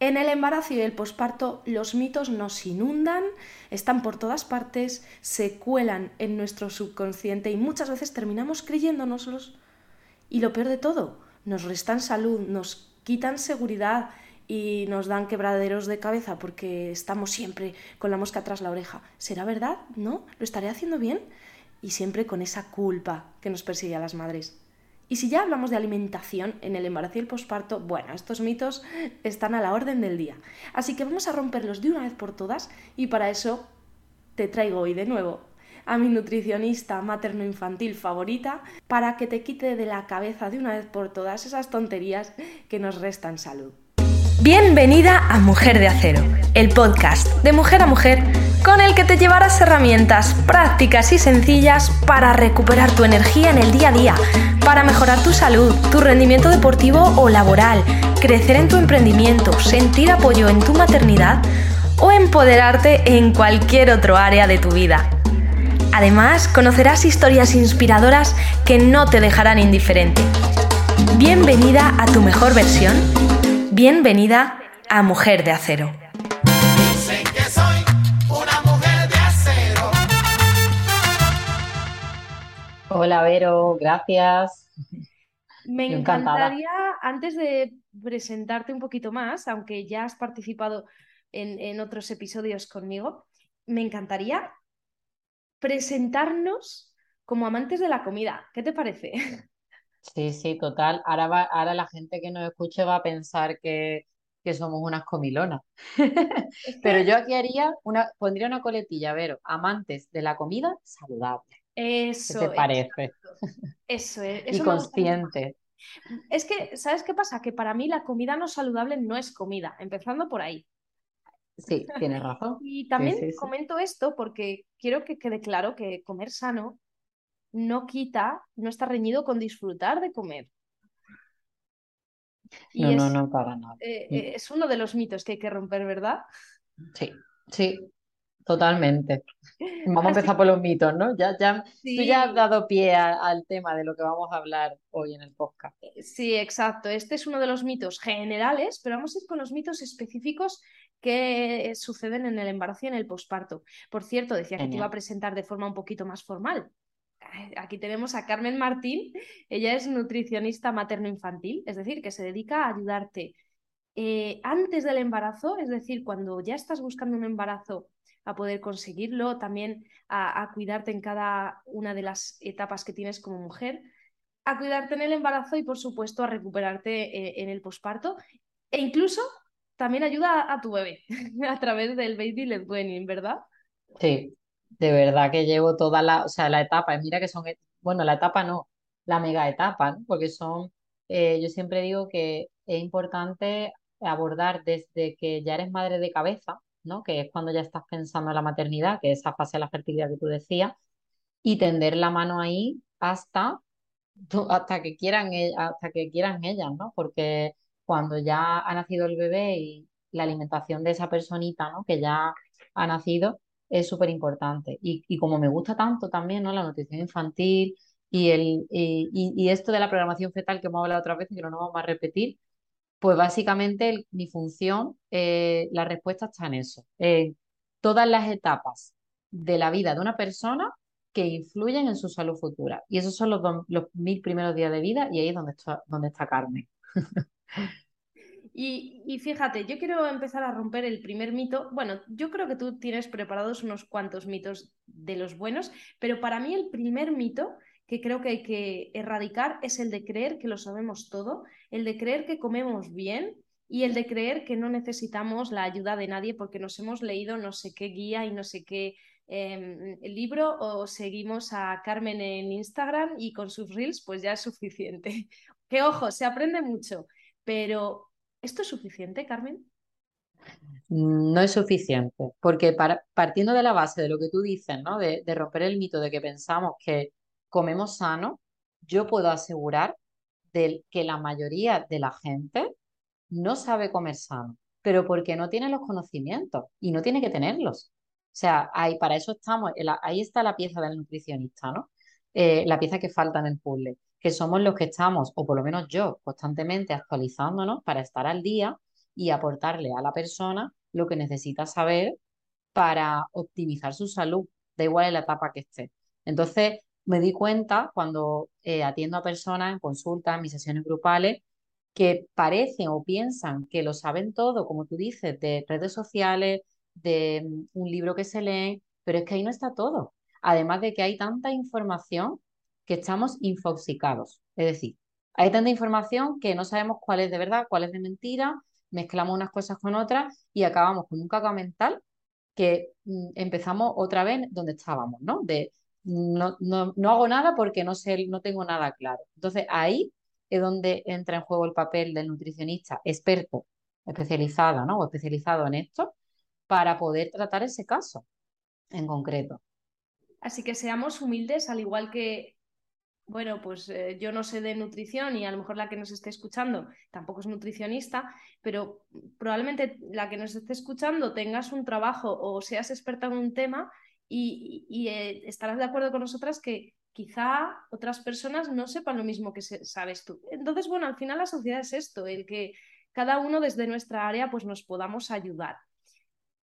En el embarazo y el posparto los mitos nos inundan, están por todas partes, se cuelan en nuestro subconsciente y muchas veces terminamos creyéndonoslos. Y lo peor de todo, nos restan salud, nos quitan seguridad y nos dan quebraderos de cabeza porque estamos siempre con la mosca tras la oreja. ¿Será verdad? ¿No? ¿Lo estaré haciendo bien? Y siempre con esa culpa que nos persigue a las madres. Y si ya hablamos de alimentación en el embarazo y el posparto, bueno, estos mitos están a la orden del día. Así que vamos a romperlos de una vez por todas y para eso te traigo hoy de nuevo a mi nutricionista materno-infantil favorita para que te quite de la cabeza de una vez por todas esas tonterías que nos restan salud. Bienvenida a Mujer de Acero, el podcast de mujer a mujer con el que te llevarás herramientas prácticas y sencillas para recuperar tu energía en el día a día, para mejorar tu salud, tu rendimiento deportivo o laboral, crecer en tu emprendimiento, sentir apoyo en tu maternidad o empoderarte en cualquier otro área de tu vida. Además, conocerás historias inspiradoras que no te dejarán indiferente. Bienvenida a tu mejor versión. Bienvenida a Mujer de Acero. Dicen que soy una mujer de acero. Hola Vero, gracias. Me encantaría, antes de presentarte un poquito más, aunque ya has participado en, en otros episodios conmigo, me encantaría presentarnos como amantes de la comida. ¿Qué te parece? Sí, sí, total. Ahora, va- ahora la gente que nos escuche va a pensar que, que somos unas comilonas. Pero yo aquí haría una, pondría una coletilla, Vero, amantes de la comida saludable. ¿Qué eso, te parece? Eso es, Y eso consciente. Es que, ¿sabes qué pasa? Que para mí la comida no saludable no es comida, empezando por ahí. Sí, tienes razón. Y Sí, también sí, sí. comento esto porque quiero que quede claro que comer sano no quita, no está reñido con disfrutar de comer. Y No, no, es, no, para nada. eh, Mm, eh, es uno de los mitos que hay que romper, ¿verdad? Sí, sí, totalmente. Vamos a empezar por los mitos, ¿no? Ya, ya, tú ya has sí, dado pie a- al tema de lo que vamos a hablar hoy en el podcast. sí, exacto. Este es uno de los mitos generales, pero vamos a ir con los mitos específicos que suceden en el embarazo y en el posparto. Por cierto, decía que te iba a presentar de forma un poquito más formal. Aquí tenemos a Carmen Martín. Ella es nutricionista materno-infantil, es decir, que se dedica a ayudarte eh, antes del embarazo, es decir, cuando ya estás buscando un embarazo a poder conseguirlo, también a, cuidarte en cada una de las etapas que tienes como mujer, a cuidarte en el embarazo y, por supuesto, a recuperarte eh, en el posparto e incluso también ayuda a, a tu bebé a través del baby led weaning, ¿verdad? Sí, de verdad que llevo toda la, o sea, la etapa, mira que son, bueno, la etapa no, la mega etapa, ¿no? Porque son, eh, yo siempre digo que es importante abordar desde que ya eres madre de cabeza, ¿no? Que es cuando ya estás pensando en la maternidad, que es esa fase de la fertilidad que tú decías, y tender la mano ahí hasta, hasta que quieran, e- hasta que quieran ellas, ¿no? Porque cuando ya ha nacido el bebé y la alimentación de esa personita, ¿no? Que ya ha nacido es súper importante. Y, y como me gusta tanto también, ¿no? La nutrición infantil y, el, y, y- y esto de la programación fetal que hemos hablado otras veces, que no nos vamos a repetir, pues básicamente mi función, eh, la respuesta está en eso. todas las etapas de la vida de una persona que influyen en su salud futura. Y esos son los, dos- los mil primeros días de vida y ahí es donde está, donde está Carmen. Y, fíjate, yo quiero empezar a romper el primer mito. Bueno, yo creo que tú tienes preparados unos cuantos mitos de los buenos, pero para mí el primer mito que creo que hay que erradicar es el de creer que lo sabemos todo, el de creer que comemos bien y el de creer que no necesitamos la ayuda de nadie porque nos hemos leído no sé qué guía y no sé qué eh, libro o seguimos a Carmen en Instagram y con sus reels pues ya es suficiente. Que ojo, se aprende mucho, pero ¿Esto es suficiente, Carmen? No es suficiente, porque para- partiendo de la base de lo que tú dices, ¿no? De, romper el mito de que pensamos que comemos sano, yo puedo asegurar que la mayoría de la gente no sabe comer sano, pero porque no tiene los conocimientos y no tiene que tenerlos. O sea, ahí, para eso estamos, ahí está la pieza del nutricionista, ¿no? Eh, la pieza que falta en el puzzle, que somos los que estamos, o por lo menos yo, constantemente actualizándonos para estar al día y aportarle a la persona lo que necesita saber para optimizar su salud, da igual en la etapa que esté. Entonces, me di cuenta cuando eh, atiendo a personas en consultas, en mis sesiones grupales, que parecen o piensan que lo saben todo, como tú dices, de redes sociales, de mm, un libro que se lee, pero es que ahí no está todo. Además de que hay tanta información que estamos infoxicados. Es decir, hay tanta información que no sabemos cuál es de verdad, cuál es de mentira, mezclamos unas cosas con otras y acabamos con un caca mental que mm, empezamos otra vez donde estábamos, ¿no? De no, no, no hago nada porque no sé, no tengo nada claro. Entonces ahí es donde entra en juego el papel del nutricionista experto, especializada, ¿no? O especializado en esto, para poder tratar ese caso en concreto. Así que seamos humildes, al igual que, bueno, pues eh, yo no sé de nutrición y a lo mejor la que nos esté escuchando tampoco es nutricionista, pero probablemente la que nos esté escuchando tengas un trabajo o seas experta en un tema y, eh, estarás de acuerdo con nosotras que quizá otras personas no sepan lo mismo que sabes tú. Entonces, bueno, al final la sociedad es esto, el que cada uno desde nuestra área pues nos podamos ayudar.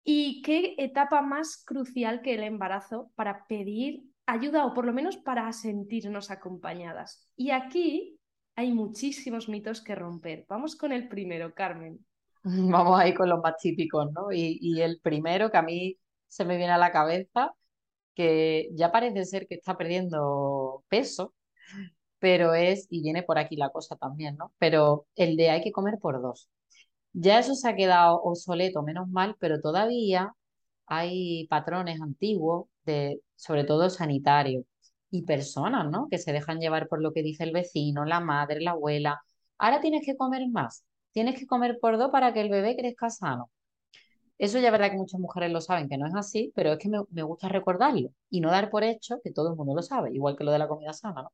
¿Y qué etapa más crucial que el embarazo para pedir ayuda o por lo menos para sentirnos acompañadas? Y aquí hay muchísimos mitos que romper. Vamos con el primero, Carmen. Vamos ahí con los más típicos, ¿no? Y, y el primero que a mí se me viene a la cabeza que ya parece ser que está perdiendo peso, pero es, y viene por aquí la cosa también, ¿no? Pero el de hay que comer por dos. Ya eso se ha quedado obsoleto, menos mal, pero todavía hay patrones antiguos, de, sobre todo sanitarios, y personas, ¿no? Que se dejan llevar por lo que dice el vecino, la madre, la abuela. Ahora tienes que comer más, tienes que comer por dos para que el bebé crezca sano. Eso ya es verdad que muchas mujeres lo saben, que no es así, pero es que me, gusta recordarlo y no dar por hecho que todo el mundo lo sabe, igual que lo de la comida sana, ¿no?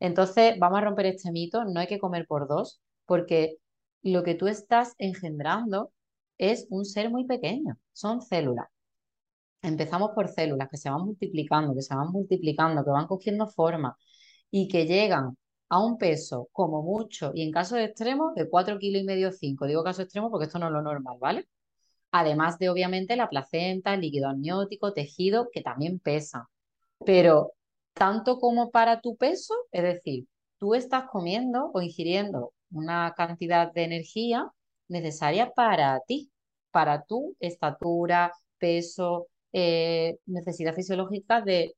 Entonces, vamos a romper este mito, no hay que comer por dos, porque lo que tú estás engendrando es un ser muy pequeño, son células. Empezamos por células que se van multiplicando, que se van multiplicando, que van cogiendo forma y que llegan a un peso como mucho y en caso de extremo de 4 kilos y medio 5. Digo caso extremo porque esto no es lo normal, ¿vale? además de obviamente la placenta, líquido amniótico, tejido, que también pesa. Pero tanto como para tu peso, es decir, tú estás comiendo o ingiriendo una cantidad de energía necesaria para ti, para tu estatura, peso, eh, necesidad fisiológica de,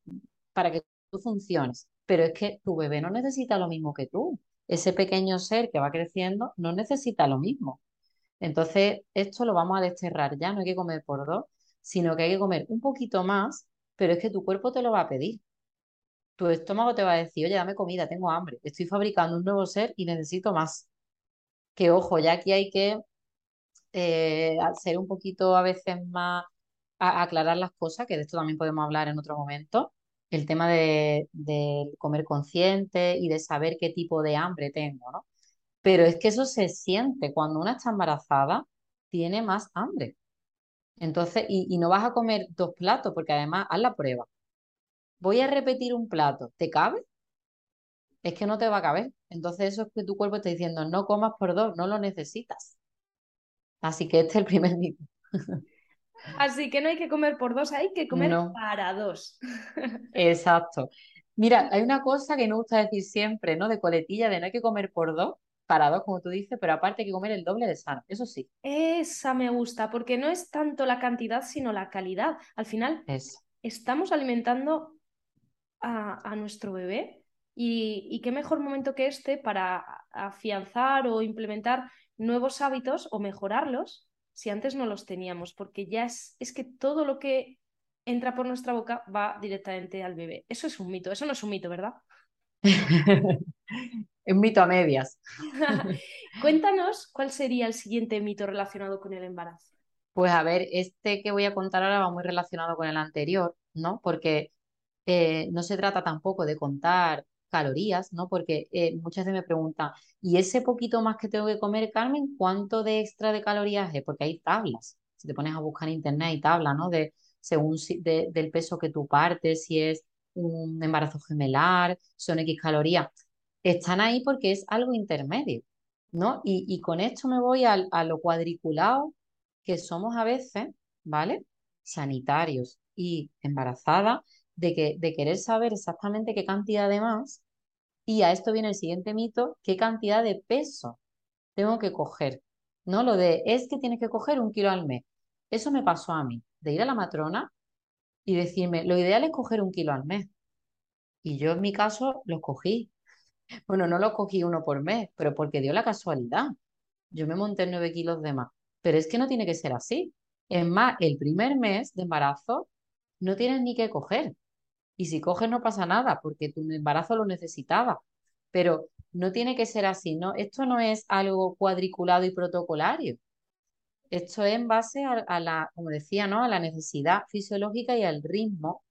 para que tú funciones. Pero es que tu bebé no necesita lo mismo que tú. Ese pequeño ser que va creciendo no necesita lo mismo. Entonces, esto lo vamos a desterrar ya, no hay que comer por dos, sino que hay que comer un poquito más, pero es que tu cuerpo te lo va a pedir. Tu estómago te va a decir, oye, dame comida, tengo hambre, estoy fabricando un nuevo ser y necesito más. Que ojo, ya aquí hay que eh, ser un poquito a veces más, aclarar las cosas, que de esto también podemos hablar en otro momento. El tema de, de comer consciente y de saber qué tipo de hambre tengo, ¿no? Pero es que eso se siente cuando una está embarazada, tiene más hambre. Entonces, y, no vas a comer dos platos, porque además haz la prueba. Voy a repetir un plato, ¿te cabe? Es que no te va a caber. Entonces, eso es que tu cuerpo está diciendo, no comas por dos, no lo necesitas. Así que este es el primer mito. Así que no hay que comer por dos, hay que comer para dos. Exacto. Mira, hay una cosa que no gusta decir siempre, ¿no? De coletilla, de no hay que comer por dos, para dos, como tú dices, pero aparte hay que comer el doble de sano, eso sí. Esa me gusta, porque no es tanto la cantidad, sino la calidad. Al final, estamos alimentando a, nuestro bebé y, qué mejor momento que este para afianzar o implementar nuevos hábitos o mejorarlos si antes no los teníamos, porque ya es, es que todo lo que entra por nuestra boca va directamente al bebé. Eso es un mito, eso no es un mito, ¿verdad? un mito a medias. Cuéntanos cuál sería el siguiente mito relacionado con el embarazo. Pues a ver, este que voy a contar ahora va muy relacionado con el anterior, ¿no? Porque eh, no se trata tampoco de contar calorías, ¿no? Porque eh, muchas veces me preguntan, ¿y ese poquito más que tengo que comer, Carmen, cuánto de extra de calorías es? Porque hay tablas. Si te pones a buscar en internet hay tablas, ¿no? De, según del peso que tú partes, si es un embarazo gemelar, son X calorías están ahí porque es algo intermedio. ¿no? Y, con esto me voy al- a, lo cuadriculado que somos a veces, ¿vale? Sanitarios y embarazadas, de, que, de querer saber exactamente qué cantidad de más. Y a esto viene el siguiente mito, qué cantidad de peso tengo que coger, ¿no? Lo de es que tienes que coger un kilo al mes. Eso me pasó a mí, de ir a la matrona y decirme, lo ideal es coger un kilo al mes. Y yo en mi caso lo cogí. Bueno, no lo cogí uno por mes, pero porque dio la casualidad. Yo me monté nueve kilos de más. Pero es que no tiene que ser así. Es más, el primer mes de embarazo no tienes ni que coger. Y si coges no pasa nada, porque tu embarazo lo necesitaba. Pero no tiene que ser así, ¿no? Esto no es algo cuadriculado y protocolario. Esto es en base a, a la, como decía, ¿no? A la necesidad fisiológica y al ritmo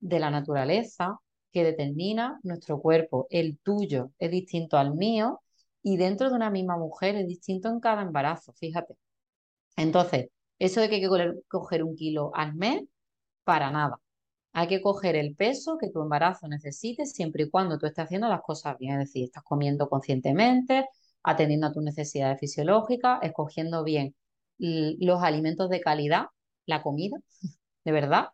de la naturaleza que determina nuestro cuerpo. El tuyo es distinto al mío y dentro de una misma mujer es distinto en cada embarazo, fíjate. Entonces, eso de que hay que coger- un kilo al mes, para nada. Hay que coger el peso que tu embarazo necesite siempre y cuando tú estés haciendo las cosas bien, es decir, estás comiendo conscientemente, atendiendo a tus necesidades fisiológicas, escogiendo bien los alimentos de calidad, la comida, de verdad.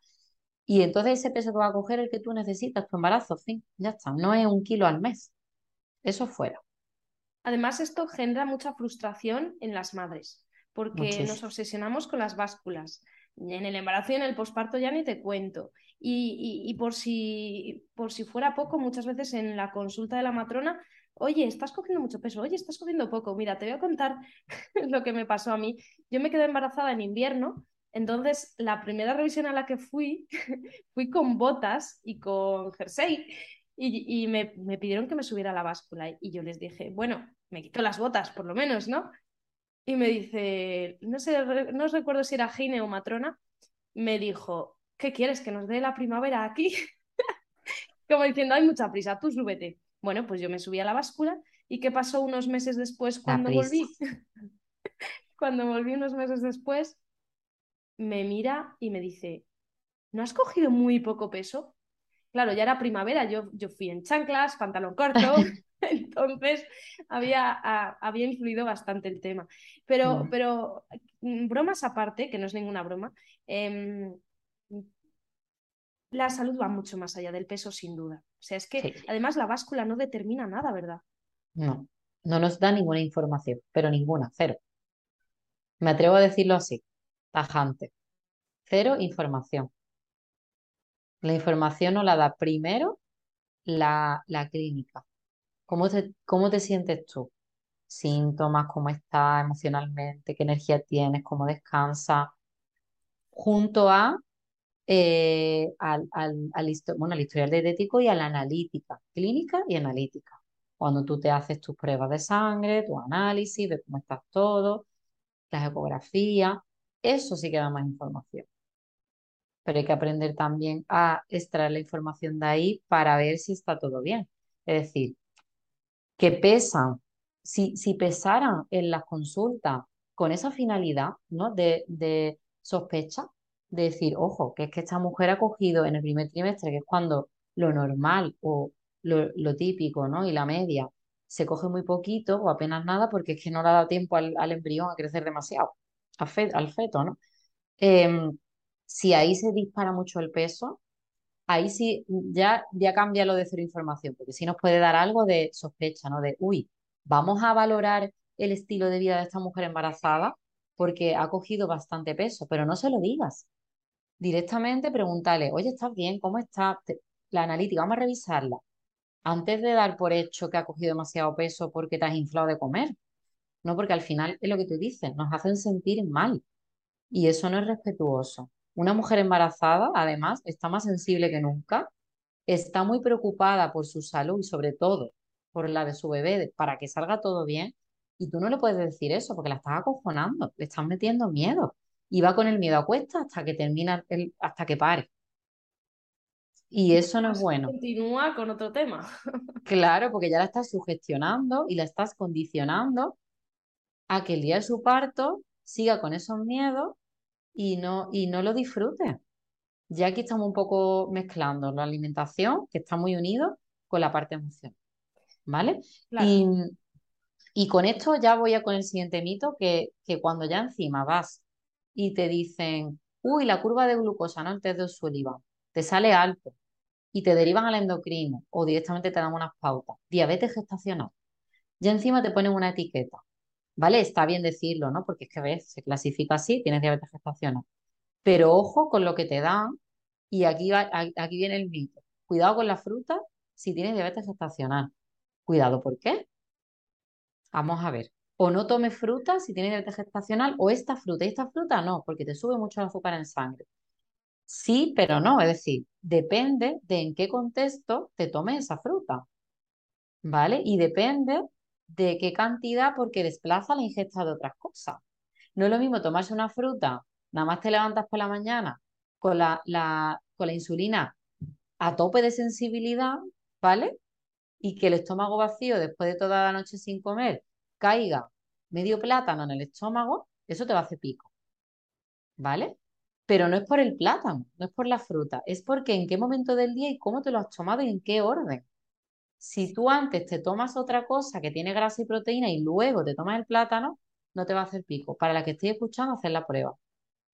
Y entonces ese peso que va a coger el que tú necesitas, tu embarazo, fin, ya está. No es un kilo al mes. Eso fuera. Además, esto genera mucha frustración en las madres, porque nos obsesionamos con las básculas. En el embarazo y en el posparto ya ni te cuento. Y, y- por si, por si fuera poco, muchas veces en la consulta de la matrona, oye, estás cogiendo mucho peso, oye, estás cogiendo poco. Mira, te voy a contar lo que me pasó a mí. Yo me quedé embarazada en invierno, entonces la primera revisión a la que fui, fui con botas y con jersey. Y, me, me pidieron que me subiera a la báscula y yo les dije, bueno, me quito las botas por lo menos, ¿no? Y me dice, no sé, no recuerdo si era Gine o Matrona, me dijo, ¿qué quieres? ¿Que nos dé la primavera aquí? Como diciendo, hay mucha prisa, tú súbete. Bueno, pues yo me subí a la báscula y ¿qué pasó unos meses después cuando volví? Cuando volví unos meses después, me mira y me dice, ¿no has cogido muy poco peso? Claro, ya era primavera, yo, yo fui en chanclas, pantalón corto, entonces había, a- había influido bastante el tema. Pero, pero mm, bromas aparte, que no es ninguna broma, em, la salud va mucho más allá del peso, sin duda. O sea, es que Sí. además la báscula no determina nada, ¿verdad? No, no nos da ninguna información, pero ninguna, cero. Me atrevo a decirlo así, tajante. Cero información. La información nos la da primero la, la clínica. ¿Cómo te, cómo te sientes tú? Síntomas, cómo estás emocionalmente, qué energía tienes, cómo descansas, junto a, eh, al, al, al bueno, al historial dietético y a la analítica, clínica y analítica. Cuando tú te haces tus pruebas de sangre, tu análisis, de cómo estás todo, las ecografías, eso sí que da más información. Pero hay que aprender también a extraer la información de ahí para ver si está todo bien. Es decir, que pesan, si, si pesaran en las consultas con esa finalidad, ¿no? De, de sospecha, de decir, ojo, que es que esta mujer ha cogido en el primer trimestre, que es cuando lo normal o lo, lo típico, ¿no? Y la media se coge muy poquito o apenas nada porque es que no le ha dado tiempo al, al embrión a crecer demasiado, al fe- al feto, ¿no? Em, si ahí se dispara mucho el peso, ahí sí ya, ya cambia lo de cero información, porque sí nos puede dar algo de sospecha, ¿no? De, uy, vamos a valorar el estilo de vida de esta mujer embarazada porque ha cogido bastante peso, pero no se lo digas. Directamente pregúntale, oye, ¿estás bien? ¿Cómo estás? La analítica, vamos a revisarla. Antes de dar por hecho que ha cogido demasiado peso porque te has inflado de comer, ¿no? Porque al final es lo que tú dices, nos hacen sentir mal. Y eso no es respetuoso. Una mujer embarazada, además, está más sensible que nunca, está muy preocupada por su salud y sobre todo por la de su bebé, para que salga todo bien. Y tú no le puedes decir eso porque la estás acojonando, le estás metiendo miedo. Y va con el miedo a cuesta hasta que termina, el, hasta que pare. Y eso no es bueno. continúa con otro tema. Claro, porque ya la estás sugestionando y la estás condicionando a que el día de su parto siga con esos miedos y no, y no lo disfrute. Ya aquí estamos un poco mezclando la alimentación, que está muy unido, con la parte emocional, ¿vale? Claro. Y, Y con esto ya voy a con el siguiente mito, que, que cuando ya encima vas y te dicen, uy, la curva de glucosa, ¿no? El test de Sullivan, te sale alto y te derivan al endocrino o directamente te dan unas pautas, diabetes gestacional, ya encima te ponen una etiqueta, ¿vale? Está bien decirlo, ¿no? Porque es que ves, se clasifica así, tienes diabetes gestacional. Pero ojo con lo que te dan y aquí, va, aquí viene el mito. Cuidado con la fruta si tienes diabetes gestacional. Cuidado, ¿por qué? Vamos a ver. O no tomes fruta si tienes diabetes gestacional, o esta fruta y esta fruta no, porque te sube mucho el azúcar en sangre. Sí, pero no, es decir, depende de en qué contexto te tomes esa fruta, ¿vale? Y depende de qué cantidad, porque desplaza la ingesta de otras cosas. No es lo mismo tomarse una fruta, nada más te levantas por la mañana con la, con la insulina a tope de sensibilidad, ¿vale? Y que el estómago vacío, después de toda la noche sin comer, caiga medio plátano en el estómago, eso te va a hacer pico, ¿vale? Pero no es por el plátano, no es por la fruta, es porque en qué momento del día y cómo te lo has tomado y en qué orden. Si tú antes te tomas otra cosa que tiene grasa y proteína y luego te tomas el plátano, no te va a hacer pico. Para la que estoy escuchando, hacer la prueba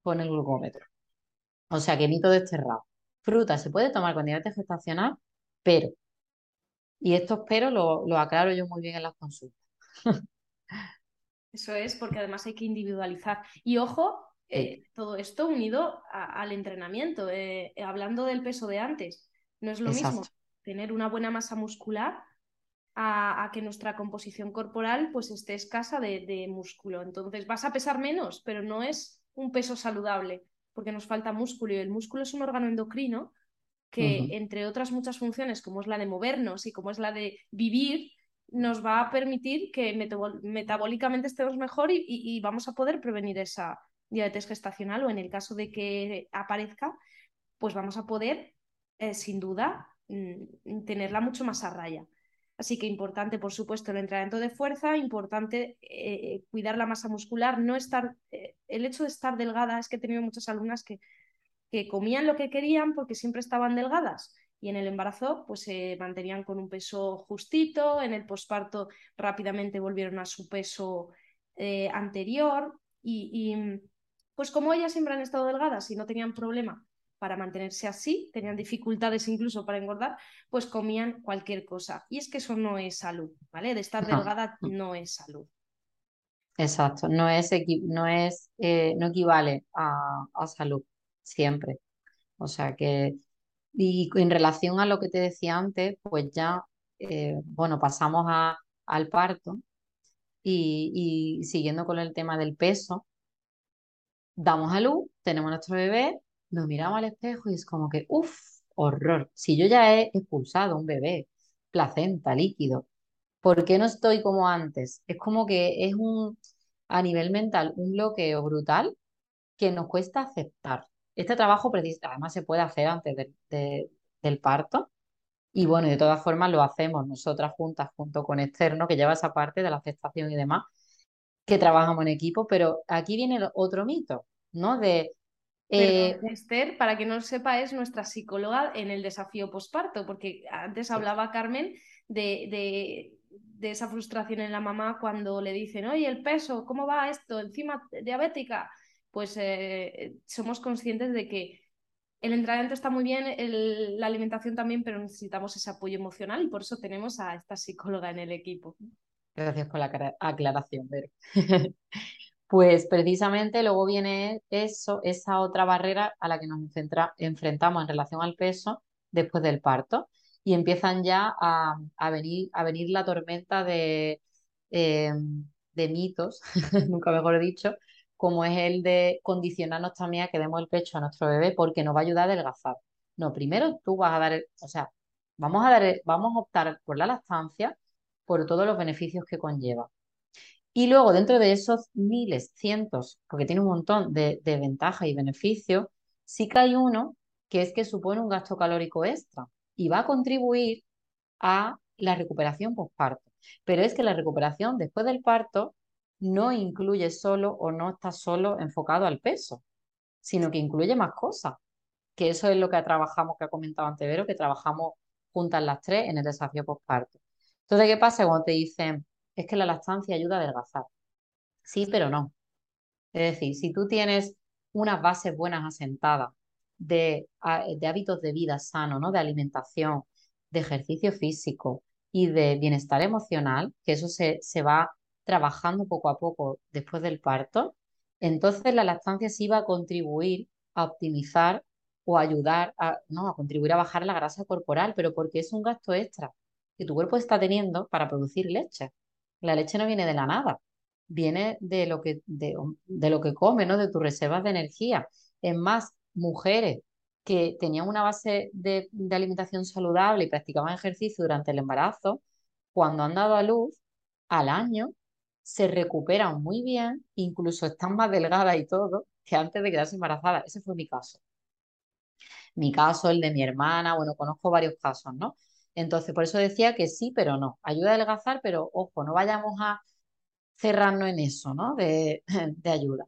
con el glucómetro. O sea, que mito desterrado. Fruta se puede tomar con diabetes gestacional, pero, y estos pero lo, lo aclaro yo muy bien en las consultas. Eso es, porque además hay que individualizar. Y ojo, eh, todo esto unido al entrenamiento. Eh, hablando del peso de antes, no es lo mismo tener una buena masa muscular a, que nuestra composición corporal pues esté escasa de, de, músculo. Entonces vas a pesar menos, pero no es un peso saludable, porque nos falta músculo y el músculo es un órgano endocrino que, entre otras muchas funciones, como es la de movernos y como es la de vivir, nos va a permitir que metabólicamente estemos mejor y, vamos a poder prevenir esa diabetes gestacional o en el caso de que aparezca, pues vamos a poder, eh, sin duda, mm, tenerla mucho más a raya. Así que importante, por supuesto, el entrenamiento de fuerza, importante eh, cuidar la masa muscular, no estar, eh, el hecho de estar delgada, es que he tenido muchas alumnas que comían lo que querían porque siempre estaban delgadas y en el embarazo pues se mantenían con un peso justito, en el posparto rápidamente volvieron a su peso eh, anterior y, y, pues como ellas siempre han estado delgadas y no tenían problema para mantenerse así, tenían dificultades incluso para engordar, pues comían cualquier cosa. Y es que eso no es salud, ¿vale? De estar delgada no es salud. Exacto, no es, no es, eh, no equivale a, a salud, siempre. O sea que y en relación a lo que te decía antes, pues ya, eh, bueno, pasamos a, al parto y, y, siguiendo con el tema del peso, damos a luz, tenemos nuestro bebé, nos miramos al espejo y es como que, uff, horror. Si yo ya he expulsado un bebé, placenta, líquido, ¿por qué no estoy como antes? Es como que es un, a nivel mental, un bloqueo brutal que nos cuesta aceptar. Este trabajo además se puede hacer antes del parto. Y bueno, de todas formas lo hacemos nosotras juntas junto con Externo, que lleva esa parte de la aceptación y demás, que trabajamos en equipo, pero aquí viene otro mito, ¿no? De... Eh... Esther, para que no lo sepa, es nuestra psicóloga en el desafío posparto, porque antes hablaba Carmen de, de, de, esa frustración en la mamá cuando le dicen, oye, el peso, ¿cómo va esto? Encima diabética pues eh, somos conscientes de que el entrenamiento está muy bien, la alimentación también, pero necesitamos ese apoyo emocional y por eso tenemos a esta psicóloga en el equipo. Gracias por la aclaración, Vero. pues precisamente luego viene eso, esa otra barrera a la que nos enfrentamos en relación al peso después del parto y empiezan ya a, venir, a venir la tormenta de, eh, de mitos, nunca mejor dicho, como es el de condicionarnos también a que demos el pecho a nuestro bebé porque nos va a ayudar a adelgazar. No, primero tú vas a dar, o sea, vamos a dar, vamos a optar por la lactancia por todos los beneficios que conlleva. Y luego, dentro de esos miles, cientos, porque tiene un montón de, de ventajas y beneficios, sí que hay uno que es que supone un gasto calórico extra y va a contribuir a la recuperación postparto. Pero es que la recuperación después del parto no incluye solo o no está solo enfocado al peso, sino que incluye más cosas. Que eso es lo que trabajamos, que ha comentado antes que trabajamos juntas las tres en el desafío postparto. Entonces, ¿qué pasa cuando te dicen, es que la lactancia ayuda a adelgazar. Sí, pero no. Es decir, si tú tienes unas bases buenas asentadas de, de hábitos de vida sano, ¿no? De alimentación, de ejercicio físico y de bienestar emocional, que eso se, se va trabajando poco a poco después del parto, entonces la lactancia sí va a contribuir a optimizar o ayudar a, no, a contribuir a bajar la grasa corporal, pero porque es un gasto extra que tu cuerpo está teniendo para producir leche. La leche no viene de la nada, viene de lo que, de, de lo que come, ¿no? De tus reservas de energía. Es más, mujeres que tenían una base de, de alimentación saludable y practicaban ejercicio durante el embarazo, cuando han dado a luz, al año, se recuperan muy bien, incluso están más delgadas y todo, que antes de quedarse embarazadas. Ese fue mi caso. Mi caso, el de mi hermana, bueno, conozco varios casos, ¿no? Entonces, por eso decía que sí, pero no. Ayuda a adelgazar, pero ojo, no vayamos a cerrarnos en eso, ¿no? De, de ayuda.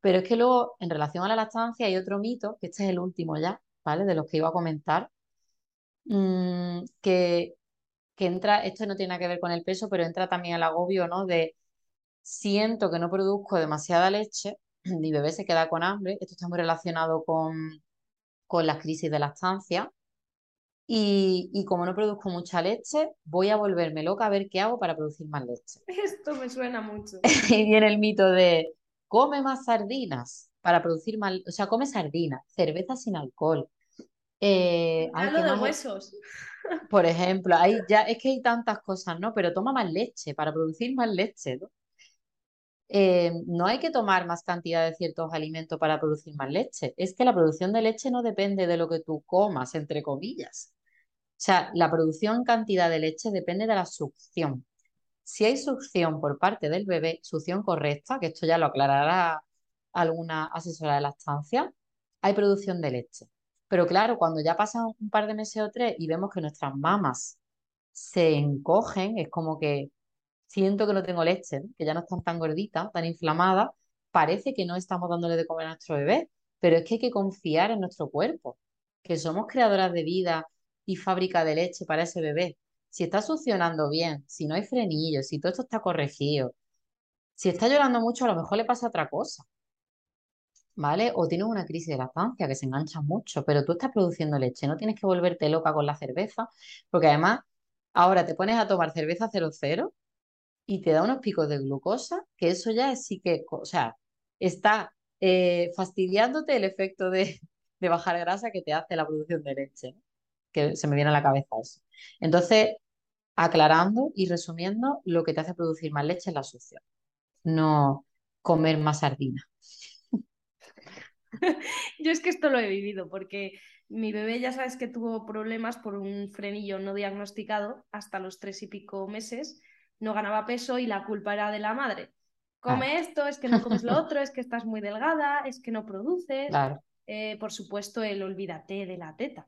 Pero es que luego, en relación a la lactancia, hay otro mito, que este es el último ya, ¿vale? De los que iba a comentar, mmm, que, que entra, esto no tiene nada que ver con el peso, pero entra también al agobio, ¿no? De siento que no produzco demasiada leche, mi bebé se queda con hambre, esto está muy relacionado con, con las crisis de lactancia, y, y, como no produzco mucha leche, voy a volverme loca a ver qué hago para producir más leche. Esto me suena mucho. y viene el mito de come más sardinas para producir más, o sea, come sardinas, cerveza sin alcohol. Eh, ay, de huesos. Por ejemplo, hay ya, es que hay tantas cosas, ¿no? Pero toma más leche para producir más leche, ¿no? Eh, no hay que tomar más cantidad de ciertos alimentos para producir más leche. Es que la producción de leche no depende de lo que tú comas, entre comillas. O sea, la producción cantidad de leche depende de la succión. Si hay succión por parte del bebé, succión correcta, que esto ya lo aclarará alguna asesora de lactancia, hay producción de leche. Pero claro, cuando ya pasan un par de meses o tres y vemos que nuestras mamas se encogen, es como que siento que no tengo leche, que ya no están tan gorditas, tan inflamadas, parece que no estamos dándole de comer a nuestro bebé, pero es que hay que confiar en nuestro cuerpo, que somos creadoras de vida y fábrica de leche para ese bebé. Si está succionando bien, si no hay frenillos, si todo esto está corregido, si está llorando mucho, a lo mejor le pasa otra cosa. ¿Vale? O tienes una crisis de lactancia que se engancha mucho, pero tú estás produciendo leche, no tienes que volverte loca con la cerveza, porque además ahora te pones a tomar cerveza 00 y te da unos picos de glucosa, que eso ya es sí que, o sea, está eh, fastidiándote el efecto de, de, bajar grasa que te hace la producción de leche, que se me viene a la cabeza eso. Entonces, aclarando y resumiendo, lo que te hace producir más leche es la succión, no comer más sardina. Yo es que esto lo he vivido porque mi bebé ya sabes que tuvo problemas por un frenillo no diagnosticado hasta los tres y pico meses no ganaba peso y la culpa era de la madre. Come ah. esto, es que no comes lo otro, es que estás muy delgada, es que no produces. Eh, por supuesto, el olvídate de la teta.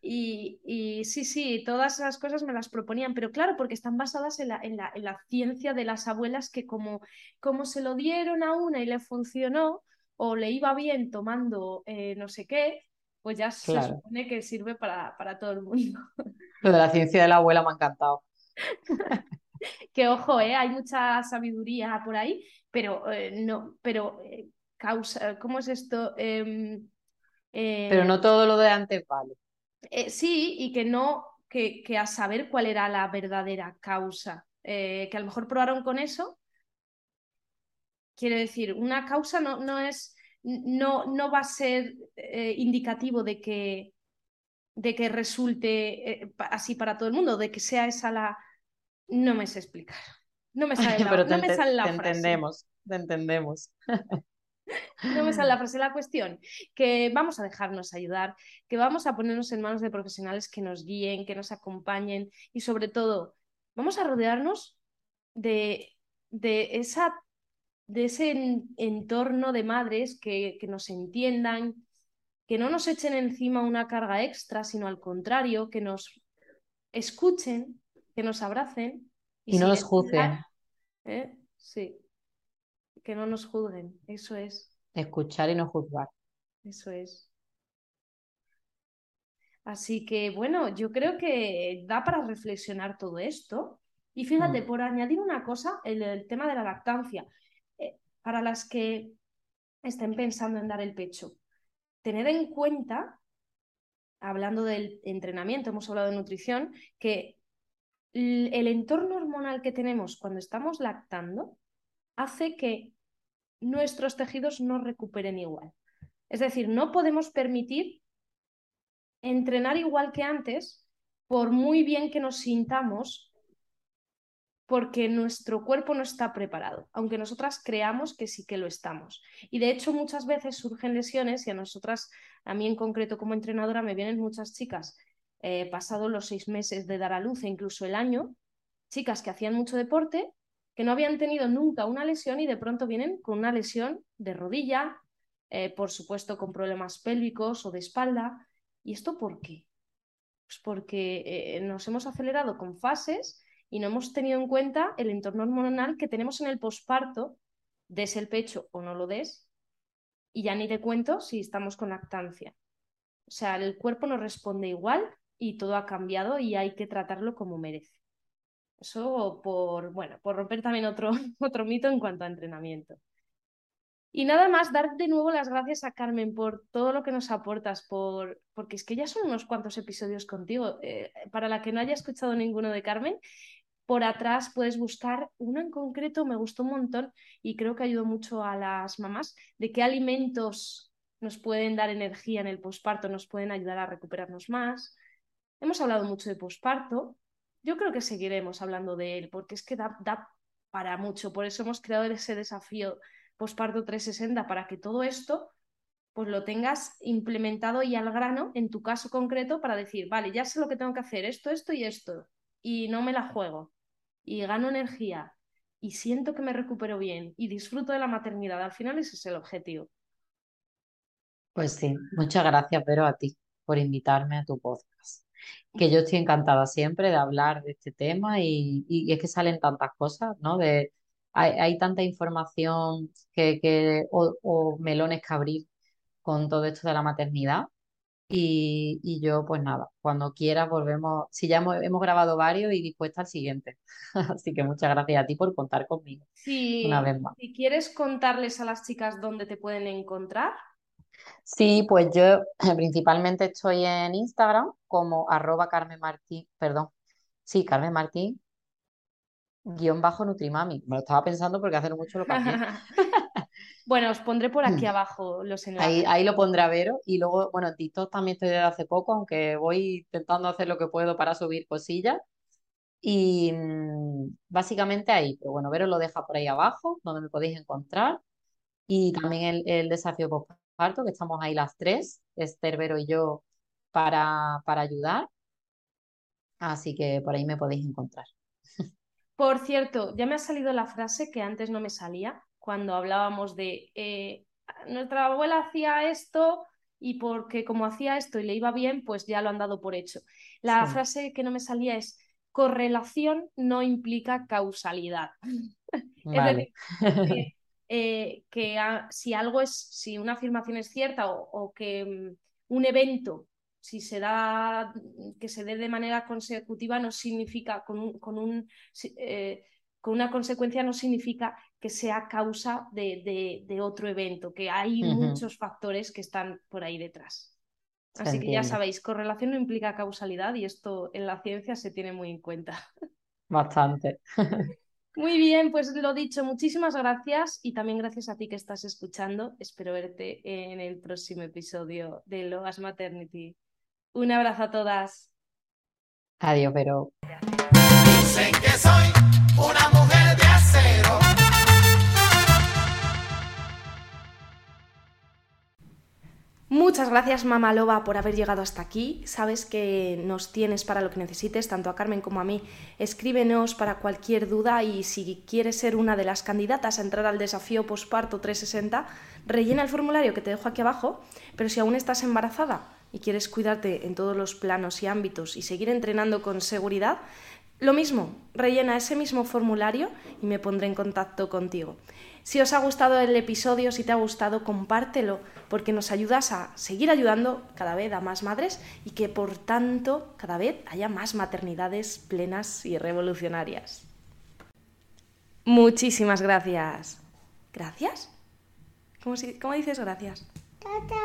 Y, y, sí, sí, todas esas cosas me las proponían, pero claro, porque están basadas en la, en la, en la ciencia de las abuelas que como, como se lo dieron a una y le funcionó o le iba bien tomando eh, no sé qué, pues ya se supone que sirve para, para todo el mundo. Lo de la ciencia de la abuela me ha encantado. que ojo, ¿eh? hay mucha sabiduría por ahí, pero eh, no, pero eh, causa, ¿cómo es esto? Em, pero no todo lo de antes vale. sí, y que no, que, que, a saber cuál era la verdadera causa. que a lo mejor probaron con eso. Quiero decir, una causa no, no es, no, no va a ser indicativo de que de que resulte así para todo el mundo, de que sea esa la, no me sé explicar. No me sale la, Pero no me sale la te frase. entendemos, te entendemos. No me sale la frase. La cuestión, que vamos a dejarnos ayudar, que vamos a ponernos en manos de profesionales que nos guíen, que nos acompañen y sobre todo, vamos a rodearnos de, de, esa, de ese entorno de madres que, que nos entiendan, que no nos echen encima una carga extra, sino al contrario, que nos escuchen que nos abracen. Y, no nos juzguen. ¿eh? Sí, que no nos juzguen, eso es. Escuchar y no juzgar. Eso es. Así que bueno, yo creo que da para reflexionar todo esto. Y fíjate, Mm. por añadir una cosa, el, el tema de la lactancia, eh, para las que estén pensando en dar el pecho, tened en cuenta, hablando del entrenamiento, hemos hablado de nutrición, que el entorno hormonal que tenemos cuando estamos lactando hace que nuestros tejidos no recuperen igual. Es decir, no podemos permitir entrenar igual que antes, por muy bien que nos sintamos, porque nuestro cuerpo no está preparado, aunque nosotras creamos que sí que lo estamos. Y de hecho muchas veces surgen lesiones y a nosotras, a mí en concreto como entrenadora, me vienen muchas chicas, eh, pasados los seis meses de dar a luz e incluso el año, chicas que hacían mucho deporte, que no habían tenido nunca una lesión y de pronto vienen con una lesión de rodilla, eh, por supuesto con problemas pélvicos o de espalda. ¿Y esto por qué? Pues porque eh, nos hemos acelerado con fases y no hemos tenido en cuenta el entorno hormonal que tenemos en el posparto, des el pecho o no lo des, y ya ni te cuento si estamos con lactancia. O sea, el cuerpo no responde igual y todo ha cambiado y hay que tratarlo como merece. Eso por, bueno, por romper también otro, otro mito en cuanto a entrenamiento. Y nada más, dar de nuevo las gracias a Carmen por todo lo que nos aportas, por... porque es que ya son unos cuantos episodios contigo. Eh, para la que no haya escuchado ninguno de Carmen, por atrás puedes buscar uno en concreto, me gustó un montón y creo que ayudó mucho a las mamás, de qué alimentos nos pueden dar energía en el posparto, nos pueden ayudar a recuperarnos más. Hemos hablado mucho de posparto, yo creo que seguiremos hablando de él, porque es que da, para mucho, por eso hemos creado ese desafío posparto 360 para que todo esto pues lo tengas implementado y al grano en tu caso concreto para decir, vale, ya sé lo que tengo que hacer, esto, esto y esto, y no me la juego, y gano energía, y siento que me recupero bien, y disfruto de la maternidad. Al final ese es el objetivo. Pues sí, muchas gracias, Vero, a ti por invitarme a tu podcast. Que yo estoy encantada siempre de hablar de este tema y, y es que salen tantas cosas, ¿no? De, hay, hay tanta información que, que o, o melones que abrir con todo esto de la maternidad. Y, y yo, pues nada, cuando quieras volvemos, si ya hemos, hemos grabado varios y dispuesta al siguiente. Así que muchas gracias a ti por contar conmigo una Si, vez más. si quieres contarles a las chicas dónde te pueden encontrar, Sí, pues yo principalmente estoy en Instagram como arroba Carmen Martín, perdón, sí, Carmen Martín, guion bajo Nutrimami. Me lo estaba pensando porque hace no mucho lo cambié. bueno, os pondré por aquí abajo los enlaces. Ahí, ahí lo pondré a Vero. Y luego, bueno, en TikTok también estoy desde hace poco, aunque voy intentando hacer lo que puedo para subir cosillas. Y mm, básicamente ahí, pero bueno, Vero lo deja por ahí abajo, donde me podéis encontrar. Y también el, el desafío postparto, que estamos ahí las tres, Esther, Vero y yo, para, para ayudar. Así que por ahí me podéis encontrar. Por cierto, ya me ha salido la frase que antes no me salía cuando hablábamos de eh, nuestra abuela hacía esto y porque como hacía esto y le iba bien, pues ya lo han dado por hecho. La Sí. frase que no me salía es correlación no implica causalidad. Es decir, eh, que a- si algo es, si una afirmación es cierta o, o que mm, un evento, si se da, que se dé de manera consecutiva, no significa, con, un, con, un, eh, con una consecuencia no significa que sea causa de, de- de otro evento, que hay muchos factores que están por ahí detrás. Se Así que ya sabéis, correlación no implica causalidad y esto en la ciencia se tiene muy en cuenta. Bastante. Muy bien, pues lo dicho, muchísimas gracias y también gracias a ti que estás escuchando. Espero verte en el próximo episodio de Loas Maternity. Un abrazo a todas. Adiós, Vero. Dicen que soy Muchas gracias, Mamá Loba, por haber llegado hasta aquí. Sabes que nos tienes para lo que necesites, tanto a Carmen como a mí. Escríbenos para cualquier duda y si quieres ser una de las candidatas a entrar al desafío posparto 360, rellena el formulario que te dejo aquí abajo. Pero si aún estás embarazada y quieres cuidarte en todos los planos y ámbitos y seguir entrenando con seguridad, Lo mismo, rellena ese mismo formulario y me pondré en contacto contigo. Si os ha gustado el episodio, si te ha gustado, compártelo, porque nos ayudas a seguir ayudando cada vez a más madres y que por tanto cada vez haya más maternidades plenas y revolucionarias. Muchísimas gracias. ¿Gracias? ¿Cómo, si- cómo dices gracias? Tata.